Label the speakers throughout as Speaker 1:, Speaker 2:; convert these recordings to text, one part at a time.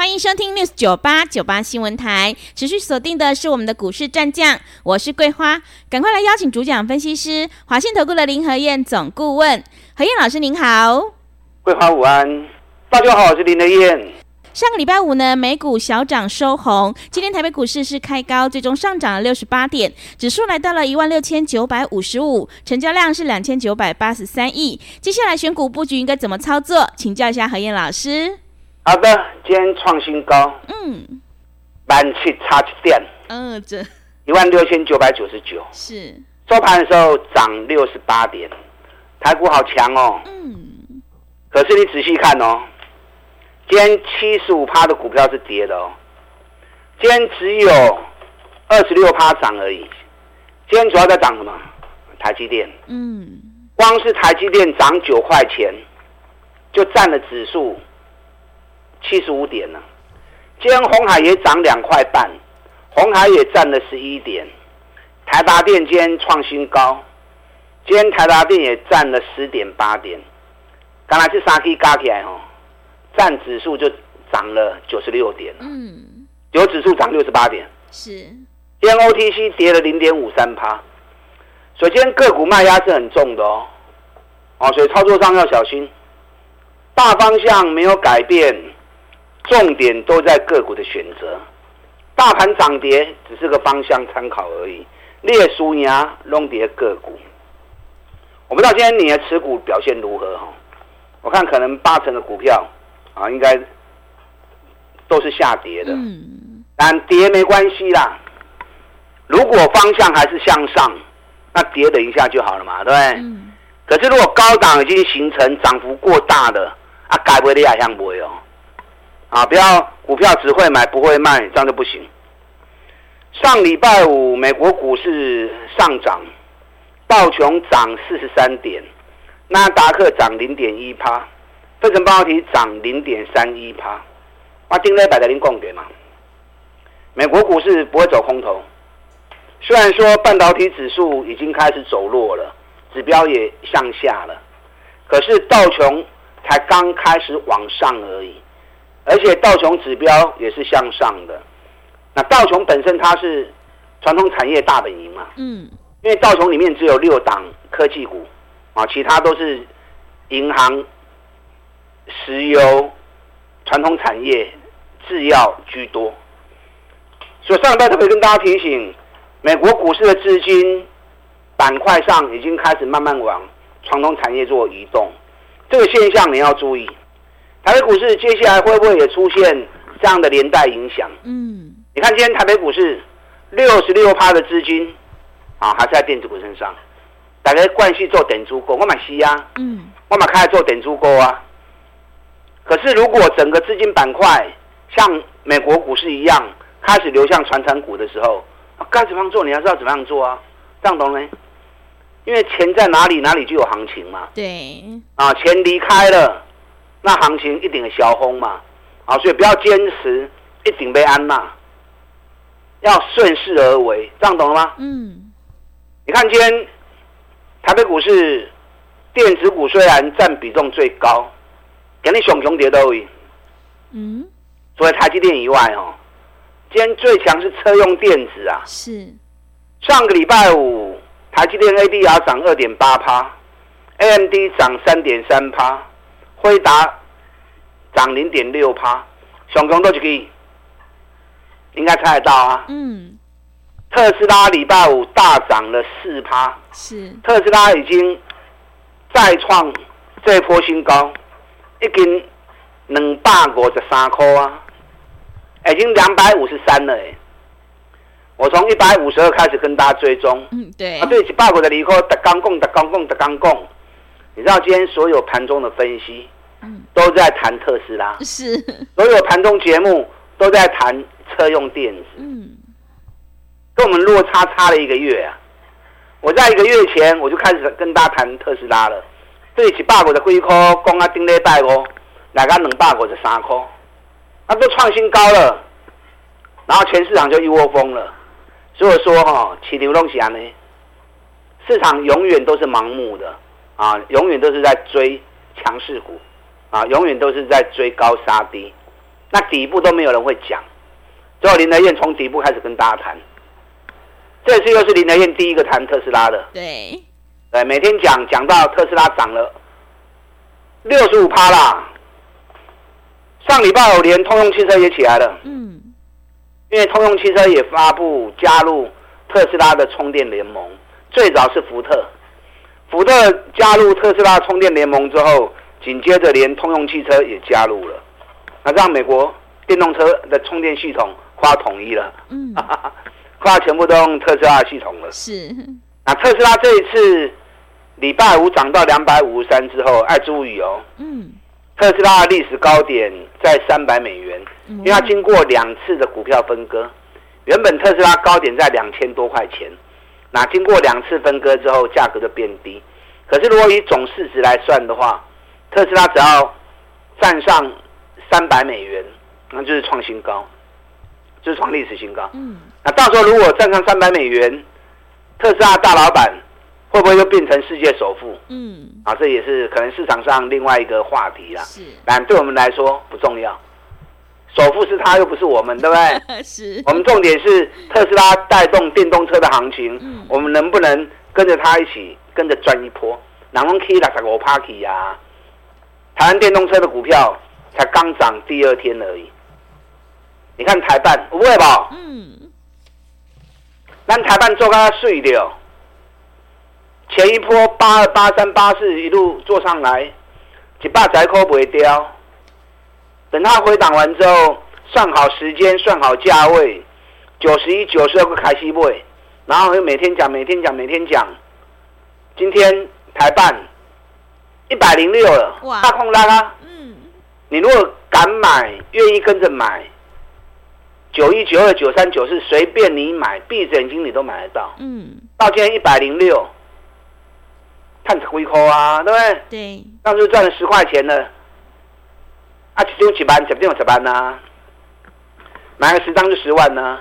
Speaker 1: 欢迎收听 News 九八九八新闻台，持续锁定的是我们的股市战将，我是桂花，赶快来邀请主讲分析师华信投顾的林和燕总顾问，何燕老师您好，
Speaker 2: 桂花午安，大家好，我是林和燕。
Speaker 1: 上个礼拜五呢，美股小涨收红，今天台北股市是开高，最终上涨了六十八点，指数来到了一万六千九百五十五，成交量是两千九百八十三亿。接下来选股布局应该怎么操作？请教一下何燕老师。
Speaker 2: 好的，今天创新高，嗯，满七差七点，嗯，这。一万六千九百九十九，是。收盘的时候涨六十八点，台股好强哦，嗯，可是你仔细看哦，今天七十五趴的股票是跌的哦，今天只有二十六趴涨而已，今天主要在涨什么？台积电，嗯，光是台积电涨九块钱，就占了指数。七十五点了，今天红海也涨两块半，红海也占了十一点，台达电今天创新高，今天台达电也占了十点八点，刚才这三 K 加起来哦，占指数就涨了九十六点，嗯，有指数涨六十八点，是，今天 OTC 跌了零点五三趴，所以今天个股卖压是很重的哦，哦，所以操作上要小心，大方向没有改变。重点都在个股的选择，大盘涨跌只是个方向参考而已。列输赢弄跌个股，我不知道今天你的持股表现如何哈？我看可能八成的股票啊，应该都是下跌的。嗯，但跌没关系啦。如果方向还是向上，那跌等一下就好了嘛，对不对？嗯。可是如果高档已经形成涨幅过大的，啊，改不的也像不会哦。啊！不要股票只会买不会卖，这样就不行。上礼拜五美国股市上涨，道琼涨四十三点，纳达克涨零点一趴，费城半导体涨零点三一趴。我今天摆在您供给嘛。美国股市不会走空头，虽然说半导体指数已经开始走弱了，指标也向下了，可是道琼才刚开始往上而已。而且道琼指标也是向上的，那道琼本身它是传统产业大本营嘛，嗯，因为道琼里面只有六档科技股啊，其他都是银行、石油、传统产业、制药居多。所以上礼拜特别跟大家提醒，美国股市的资金板块上已经开始慢慢往传统产业做移动，这个现象你要注意。台北股市接下来会不会也出现这样的连带影响？嗯，你看今天台北股市六十六趴的资金啊，还是在电子股身上。大家惯性做点足够，我买西呀，嗯，我买开始做点足够啊。可是如果整个资金板块像美国股市一样开始流向传产股的时候，该怎么样做？你还是要怎么样做啊？这样懂没？因为钱在哪里，哪里就有行情嘛。对，啊，钱离开了。那行情一定是小红嘛，啊，所以不要坚持一定被安娜，要顺势而为，这样懂了吗？嗯，你看今天台北股市电子股虽然占比重最高，肯定熊熊跌都会。嗯，除了台积电以外哦，今天最强是车用电子啊。是。上个礼拜五，台积电 ADR 涨二点八趴，AMD 涨三点三趴。辉达涨零点六趴，熊熊都可以，应该猜得到啊。嗯，特斯拉礼拜五大涨了四趴，是特斯拉已经再创这波新高，已经两百五十三块啊，已经两百五十三了哎。我从一百五十二开始跟大家追踪，嗯对，啊对，一百五十二块，特刚供，特刚供，特刚讲。你知道今天所有盘中的分析，都在谈特斯拉，是。所有盘中节目都在谈车用电子，嗯，跟我们落差差了一个月啊。我在一个月前我就开始跟大家谈特斯拉了，对起八股的龟壳，公啊丁咧带哦，来个两百股的三颗，它都创新高了，然后全市场就一窝蜂了。所以说哈，起流动起来呢，市场永远都是盲目的啊，永远都是在追强势股啊，永远都是在追高杀低，那底部都没有人会讲。最后林德燕从底部开始跟大家谈。这次又是林德燕第一个谈特斯拉的，
Speaker 1: 对，
Speaker 2: 对，每天讲讲到特斯拉涨了六十五趴啦。上礼拜五连通用汽车也起来了，嗯，因为通用汽车也发布加入特斯拉的充电联盟，最早是福特，福特加入特斯拉充电联盟之后，紧接着连通用汽车也加入了，那让美国电动车的充电系统快统一了，嗯。快全部都用特斯拉系统了。是，那特斯拉这一次礼拜五涨到两百五十三之后，爱注意哦。嗯。特斯拉的历史高点在三百美元，因为它经过两次的股票分割，原本特斯拉高点在两千多块钱，那经过两次分割之后，价格就变低。可是如果以总市值来算的话，特斯拉只要站上三百美元，那就是创新高。就是创历史新高。嗯，那到时候如果站上三百美元，特斯拉大老板会不会又变成世界首富？嗯，啊，这也是可能市场上另外一个话题啦。是，但对我们来说不重要。首富是他，又不是我们，对不对？是。我们重点是特斯拉带动电动车的行情，嗯、我们能不能跟着他一起跟着赚一波？南丰 K 拉什个 Parky 呀？台湾电动车的股票才刚涨第二天而已。你看台办不会吧？嗯，咱台办做它碎掉，前一波八二八三八四一路做上来，一百窄口不会掉。等它回档完之后，算好时间，算好价位，九十一、九十二个开西位，然后又每天讲，每天讲，每天讲。今天台办一百零六了，哇，大空拉啊！嗯，你如果敢买，愿意跟着买。九一九二九三九四，随便你买，闭着眼睛你都买得到。嗯，到今天一百零六，探子回扣啊，对不对？对，那就赚了十块钱了。啊，其中几班，指定有几班呢？买个十张就十万呢。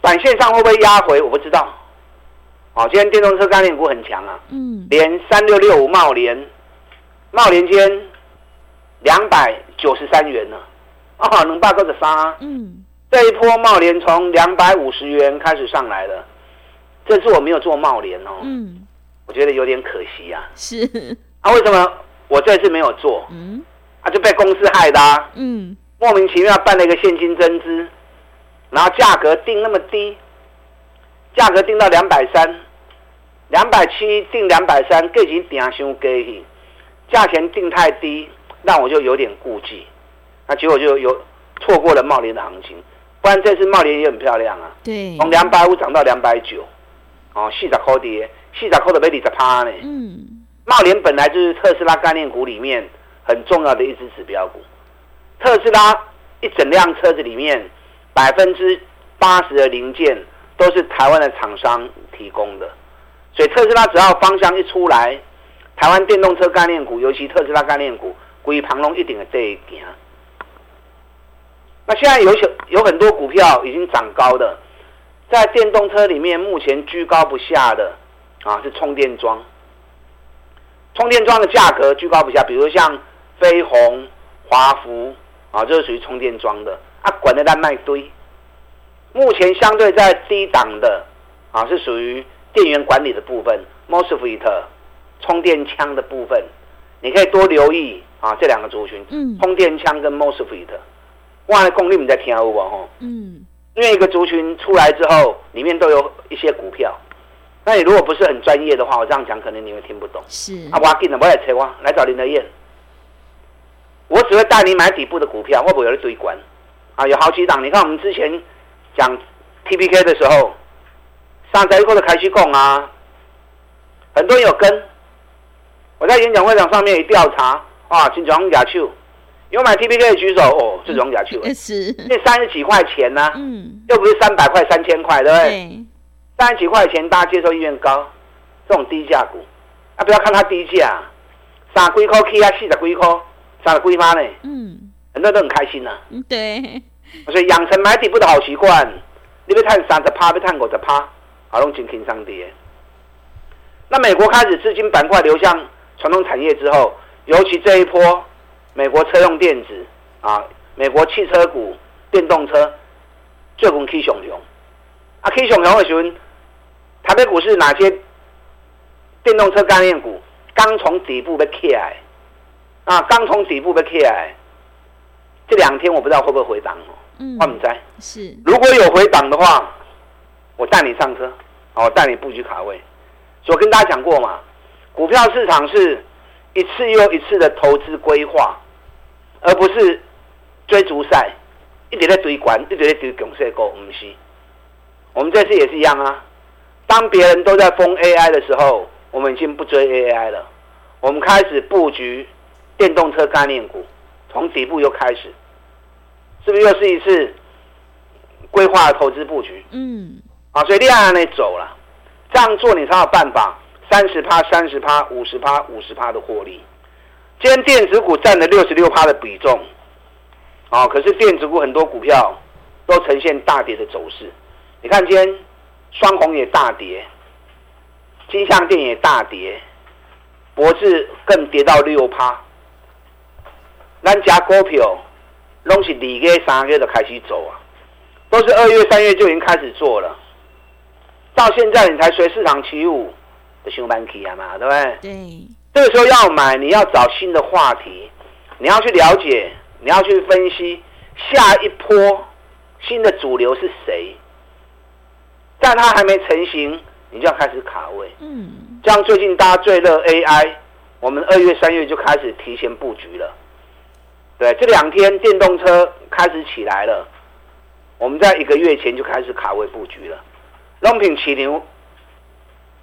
Speaker 2: 短线上会不会压回？我不知道。哦，今天电动车概念股很强啊。嗯，连三六六五茂联，茂联间两百九十三元呢。啊，两百九十三。嗯，这一波茂联从两百五十元开始上来了，这次我没有做茂联哦。嗯，我觉得有点可惜呀、啊。是。啊，为什么我这次没有做？嗯，啊就被公司害的、啊。嗯，莫名其妙办了一个现金增资，然后价格定那么低，价格定到两百三，两百七定两百三，个钱定伤低，价钱定太低，让我就有点顾忌。那结果就有错过了茂联的行情，不然这次茂联也很漂亮啊。对，从两百五涨到两百九，哦，四十块跌，四十块的被二十趴呢。嗯，茂联本来就是特斯拉概念股里面很重要的一支指标股，特斯拉一整辆车子里面百分之八十的零件都是台湾的厂商提供的，所以特斯拉只要方向一出来，台湾电动车概念股，尤其特斯拉概念股，归旁龙一定会这一点。那现在有些有很多股票已经涨高的，在电动车里面目前居高不下的啊，是充电桩。充电桩的价格居高不下，比如像飞鸿、华福啊，这、是属于充电桩的啊，管的在卖堆。目前相对在低档的啊，是属于电源管理的部分，MOSFET 充电枪的部分，你可以多留意啊这两个族群，嗯，充电枪跟 MOSFET。万的功率你在听有无吼？嗯，因为一个族群出来之后，里面都有一些股票。那你如果不是很专业的话，我这样讲可能你会听不懂。是啊，我紧了，我来找我，来找林德燕。我只会带你买底部的股票，会不会有人追管？啊，有好几档。你看我们之前讲 TPK 的时候，上在一块的开始供啊，很多人有跟。我在演讲会场上面一调查啊，金装假球。有买 TPK 的举手哦，这种假球，是那三十几块钱呢、啊，嗯，又不是三百块、三千块，对不对？对三十几块钱大家接受意愿高，这种低价股啊，不要看它低价，三几块起啊，四十几块，三十几万呢，嗯，很多人都很开心呐、啊。
Speaker 1: 对，
Speaker 2: 所以养成买底部的好习惯，你别看三十趴，别看五十趴，好弄轻轻上跌。那美国开始资金板块流向传统产业之后，尤其这一波，美国车用电子啊，美国汽车股、电动车，最近起熊熊，啊起熊熊的时候，台北股市哪些电动车概念股刚从底部被起来，啊，刚从底部被起来，这两天我不知道会不会回档哦，嗯，我不知道，
Speaker 1: 是，
Speaker 2: 如果有回档的话，我带你上车，我带你布局卡位。我跟大家讲过嘛，股票市场是一次又一次的投资规划，而不是追逐赛，一直在追管，一直在追强势股，不是。我们这次也是一样啊。当别人都在封 AI 的时候，我们已经不追 AI 了，我们开始布局电动车概念股，从底部又开始，是不是又是一次规划的投资布局？嗯。啊，所以厉害那走了。这样做你才有办法，三十趴、三十趴、五十趴、五十趴的获利。今天电子股占了六十六趴的比重，啊，可是电子股很多股票都呈现大跌的走势。你看今天双红也大跌，金像电也大跌，博智更跌到六趴。咱家股票拢是二月、三月就开始走啊，都是二月、三月就已经开始做了。到现在你才随市场起舞，的上班期啊嘛，对不对？
Speaker 1: 对。
Speaker 2: 这个时候要买，你要找新的话题，你要去了解，你要去分析下一波新的主流是谁。但它还没成型，你就要开始卡位。嗯。像最近大家最热 AI，我们二月、三月就开始提前布局了。对，这两天电动车开始起来了，我们在一个月前就开始卡位布局了。龙品起牛，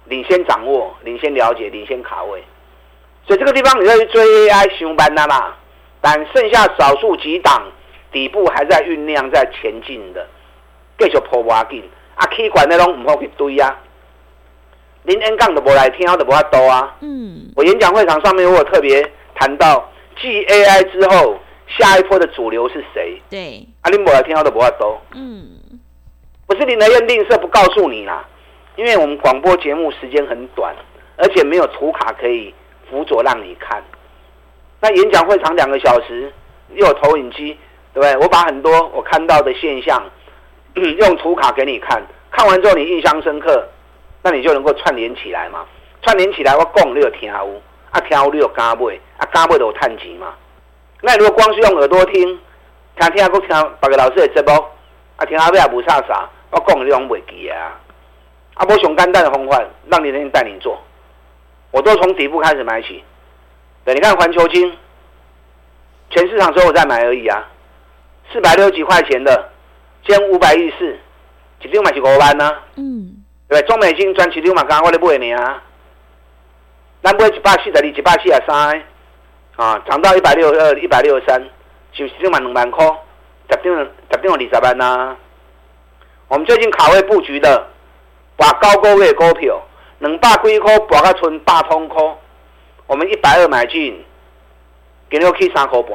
Speaker 2: 领先掌握，领先了解，领先卡位，所以这个地方你要去追 AI 熊班的嘛，但剩下少数几档底部还在酝酿在前进的，继续破挖紧啊，K 管那种唔好去堆啊，林恩杠都不来听，都不怕多啊。嗯，我演讲会场上面我有特别谈到，继 AI 之后，下一波的主流是谁？
Speaker 1: 对，
Speaker 2: 阿，林伯来听，都不怕多。嗯。不是林德燕吝啬不告诉你啦，因为我们广播节目时间很短，而且没有图卡可以辅佐让你看。那演讲会长两个小时，又有投影机，对不对？我把很多我看到的现象 用图卡给你看，看完之后你印象深刻，那你就能够串联起来嘛。串联起来，我共你就听有，啊听有你就加买，啊加买就有赚钱嘛。那如果光是用耳朵听，听听个听别个老师的节目。啊，听阿尾也不差啥，我讲的你拢袂记啊！啊，我上简单的方法，让你人带你做，我都从底部开始买起。对，你看环球金，全市场只有我在买而已啊，四百六十几块钱的，兼五百一十四，一张买是五万呢。嗯，对，中美金专七张嘛，刚刚我咧买你啊，咱买一百四十二、一百四十三，啊，涨到一百六十二、一百六十三，就是一万两万块。十点十点二十万呐、啊！我们最近卡位布局的，把高高位股票，两百几块博到剩八通块，我们一百二买进，今日去三块半，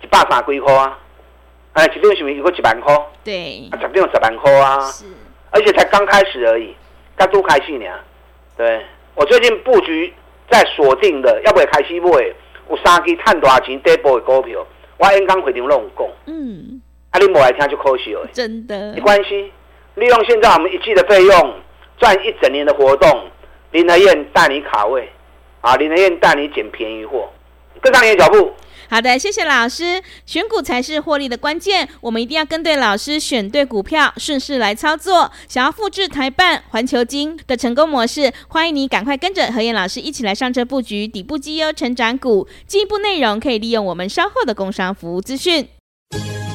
Speaker 2: 一百三几块啊！哎，一点是不是有个一万块？
Speaker 1: 对，
Speaker 2: 啊，十点十万块啊！是，而且才刚开始而已，刚都开始呢。对，我最近布局在锁定的，要不要开始买？有三支赚大钱底部的股票。我演讲会场拢有讲，嗯，啊，你无来听就可惜了。
Speaker 1: 真的，
Speaker 2: 没关系，利用现在我们一季的费用赚一整年的活动，林德燕带你卡位，啊，林德燕带你捡便宜货，跟上你的脚步。
Speaker 1: 好的，谢谢老师。选股才是获利的关键，我们一定要跟对老师，选对股票，顺势来操作。想要复制台办、环球金的成功模式，欢迎你赶快跟着何燕老师一起来上车布局底部绩优成长股。进一步内容可以利用我们稍后的工商服务资讯。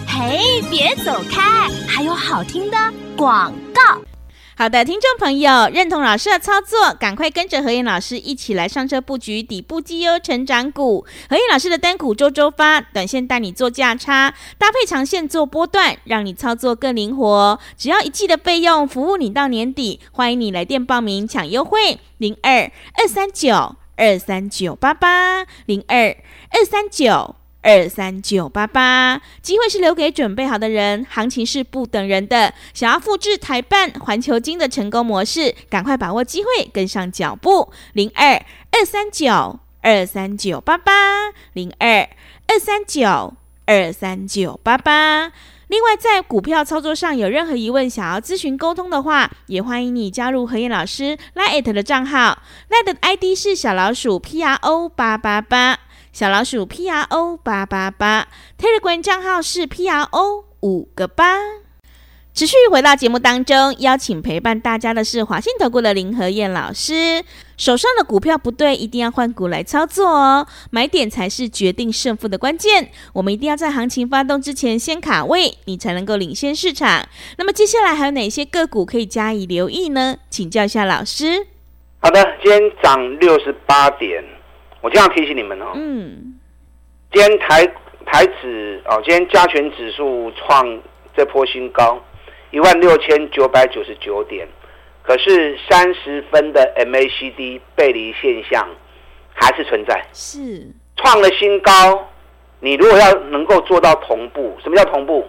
Speaker 3: 嘿，别走开，还有好听的广告。
Speaker 1: 好的，听众朋友，认同老师的操作，赶快跟着何燕老师一起来上车布局底部绩优成长股。何燕老师的单股周周发，短线带你做价差，搭配长线做波段，让你操作更灵活。只要一季的费用，服务你到年底。欢迎你来电报名抢优惠，零二二三九二三九八八零二二三九。二三九八八，机会是留给准备好的人，行情是不等人的。想要复制台办、环球金的成功模式，赶快把握机会，跟上脚步。零二二三九二三九八八，零二二三九二三九八八。另外，在股票操作上有任何疑问，想要咨询沟通的话，也欢迎你加入何燕老师 l i t 的账号 l i t 的 ID 是小老鼠 P R O 八八八。小老鼠 P R O 八八八，Telegram 账号是 P R O 五个八。持续回到节目当中，邀请陪伴大家的是华信投顾的林和燕老师。手上的股票不对，一定要换股来操作哦。买点才是决定胜负的关键。我们一定要在行情发动之前先卡位，你才能够领先市场。那么接下来还有哪些个股可以加以留意呢？请教一下老师。
Speaker 2: 好的，今天涨六十八点。我这样提醒你们哦，嗯，今天台台指哦，今天加权指数创这波新高，一万六千九百九十九点，可是三十分的 MACD 背离现象还是存在，是创了新高。你如果要能够做到同步，什么叫同步？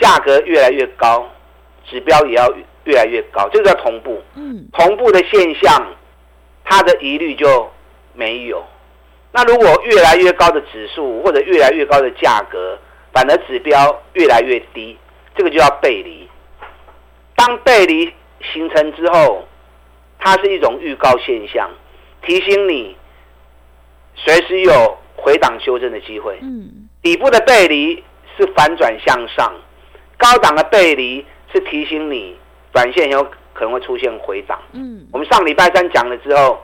Speaker 2: 价格越来越高，指标也要越来越高，这个叫同步。嗯，同步的现象，它的疑虑就没有。那如果越来越高的指数或者越来越高的价格，反而指标越来越低，这个就叫背离。当背离形成之后，它是一种预告现象，提醒你随时有回档修正的机会。嗯，底部的背离是反转向上，高档的背离是提醒你短线有可能会出现回档。嗯，我们上礼拜三讲了之后。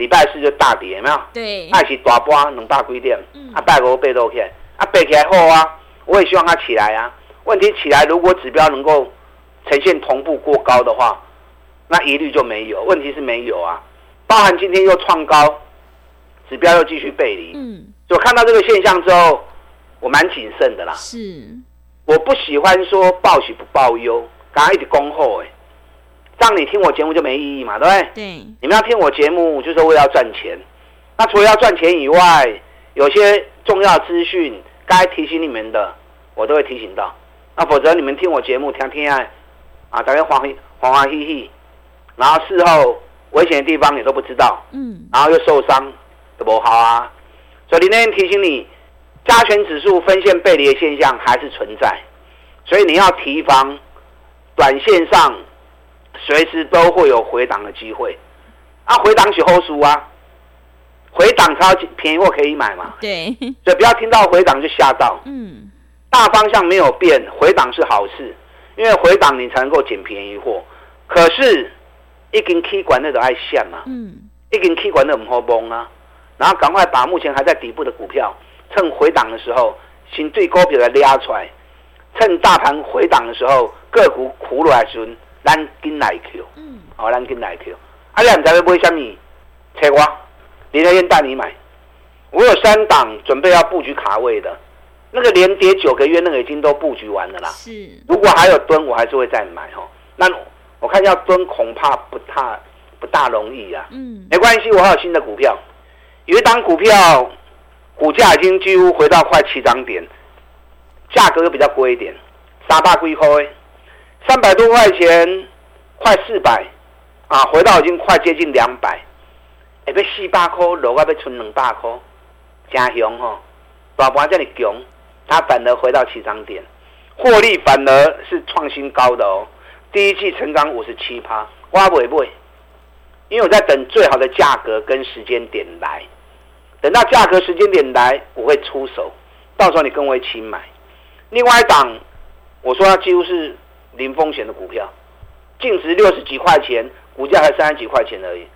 Speaker 2: 礼拜四就大跌，有没有？对，那是大波两百几点，嗯、啊，拜五背都起来，啊，背起来后啊，我也希望它起来啊。问题起来，如果指标能够呈现同步过高的话，那疑虑就没有。问题是没有啊，包含今天又创高，指标又继续背离。嗯，所以我看到这个现象之后，我蛮谨慎的啦。是，我不喜欢说报喜不报忧，刚刚一直恭贺哎。让你听我节目就没意义嘛，对不对？对。你们要听我节目，就是为了要赚钱。那除了要赚钱以外，有些重要资讯该提醒你们的，我都会提醒到。那否则你们听我节目，听听啊，啊，大家欢欢欢欢喜喜，然后事后危险的地方你都不知道，嗯，然后又受伤，都不好啊。所以今天提醒你，加权指数分线背离的现象还是存在，所以你要提防短线上。随时都会有回档的机会，啊，回档是后输啊，回档超便宜货可以买嘛，对，所以不要听到回档就吓到，嗯，大方向没有变，回档是好事，因为回档你才能够捡便宜货，可是一根 K 管那种爱线嘛，嗯，一根 K 管那唔好崩啊，然后赶快把目前还在底部的股票，趁回档的时候，先对高票来拉出来，趁大盘回档的时候，个股苦落来时。咱跟来 Q，嗯，哦，咱跟来 Q，啊，两家要买什么？切瓜，林和彦带你买。我有三档准备要布局卡位的，那个连跌九个月，那个已经都布局完了啦。是，如果还有蹲，我还是会再买哦。那我看要蹲，恐怕不大不大容易啊。嗯，没关系，我还有新的股票，有一档股票股价已经几乎回到快七涨点，价格又比较贵一点，三百几块。三百多块钱，快四百，啊，回到已经快接近两百，哎，要四百块，楼外要存两百块，真凶吼！大盘这里强，它反而回到起涨点，获利反而是创新高的哦。第一季成长五十七趴，我不不会，因为我在等最好的价格跟时间点来，等到价格时间点来，我会出手，到时候你跟我一起买。另外一档，我说它几乎是。零风险的股票，净值六十几块钱，股价才三十几块钱而已。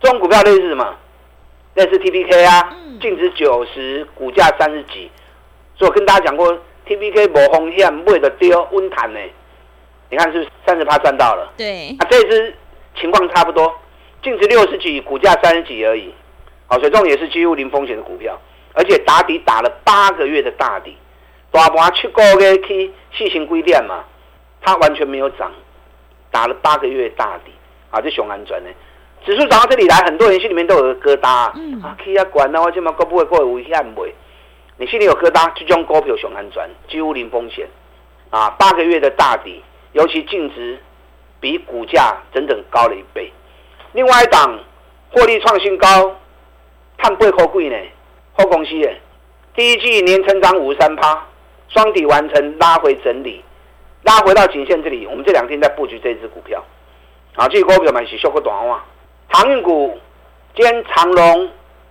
Speaker 2: 这种股票类似什么？类似 TPK 啊，净值九十，股价三十几。所以我跟大家讲过，TPK 无风险，买的丢稳赚呢。你看是不是三十趴赚到了？
Speaker 1: 对，
Speaker 2: 啊，这只情况差不多，净值六十几，股价三十几而已。好，所以这种也是几乎零风险的股票，而且打底打了八个月的大底，大盘七个月去细心规点嘛，它完全没有涨，打了八个月大底，啊，这熊安转呢，指数涨到这里来，很多人心里面都有个疙瘩，嗯、啊，去啊管啊，我这么高不会过危险不？你心里有疙瘩，就这种股票熊安转，几乎零风险，啊，八个月的大底，尤其净值比股价整整高了一倍，另外一档获利创新高。碳八块贵呢，好公司耶！第一季年成长五十三趴，双底完成拉回整理，拉回到颈线这里。我们这两天在布局这只股票，啊，这个股票嘛是修个短话。航运股，今天长龙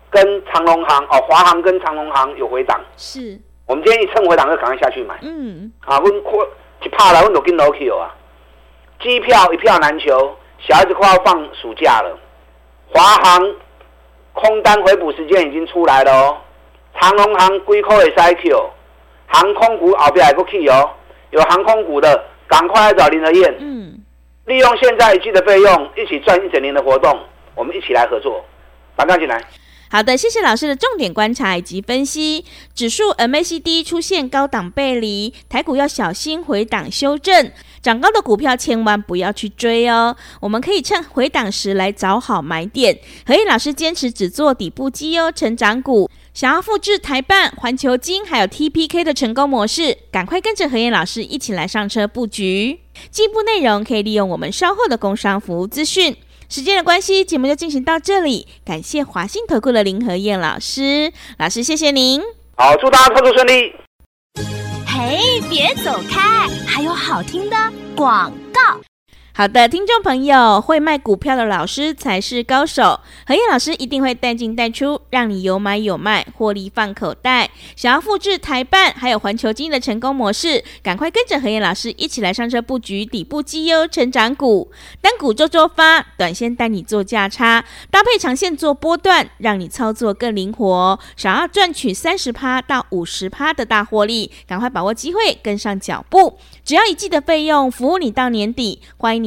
Speaker 2: 跟长龙航哦，华航跟长龙航有回档。
Speaker 1: 是。
Speaker 2: 我们今天一趁回档就赶快下去买。
Speaker 1: 嗯。
Speaker 2: 啊，温快一怕了，温都跟老 Q 啊。机票一票难求，小孩子快要放暑假了，华航。空单回补时间已经出来了哦，长龙航龟壳也塞 Q，航空股后边还不去哦，有航空股的赶快来找林和燕，嗯，利用现在一季的费用一起赚一整年的活动，我们一起来合作，打电话进来。
Speaker 1: 好的，谢谢老师的重点观察以及分析。指数 MACD 出现高档背离，台股要小心回档修正。涨高的股票千万不要去追哦。我们可以趁回档时来找好买点。和彦老师坚持只做底部绩优成长股。想要复制台办、环球金还有 TPK 的成功模式，赶快跟着何燕老师一起来上车布局。进一步内容可以利用我们稍后的工商服务资讯。时间的关系，节目就进行到这里。感谢华信投顾的林何燕老师，老师谢谢您。
Speaker 2: 好，祝大家操作顺利。
Speaker 1: 嘿，别走开，还有好听的广告。好的，听众朋友，会卖股票的老师才是高手。和彦老师一定会带进带出，让你有买有卖，获利放口袋。想要复制台办还有环球晶的成功模式，赶快跟着和彦老师一起来上车布局底部绩优成长股。单股周周发，短线带你做价差，搭配长线做波段，让你操作更灵活。想要赚取三十趴到五十趴的大获利，赶快把握机会，跟上脚步。只要一季的费用，服务你到年底。欢迎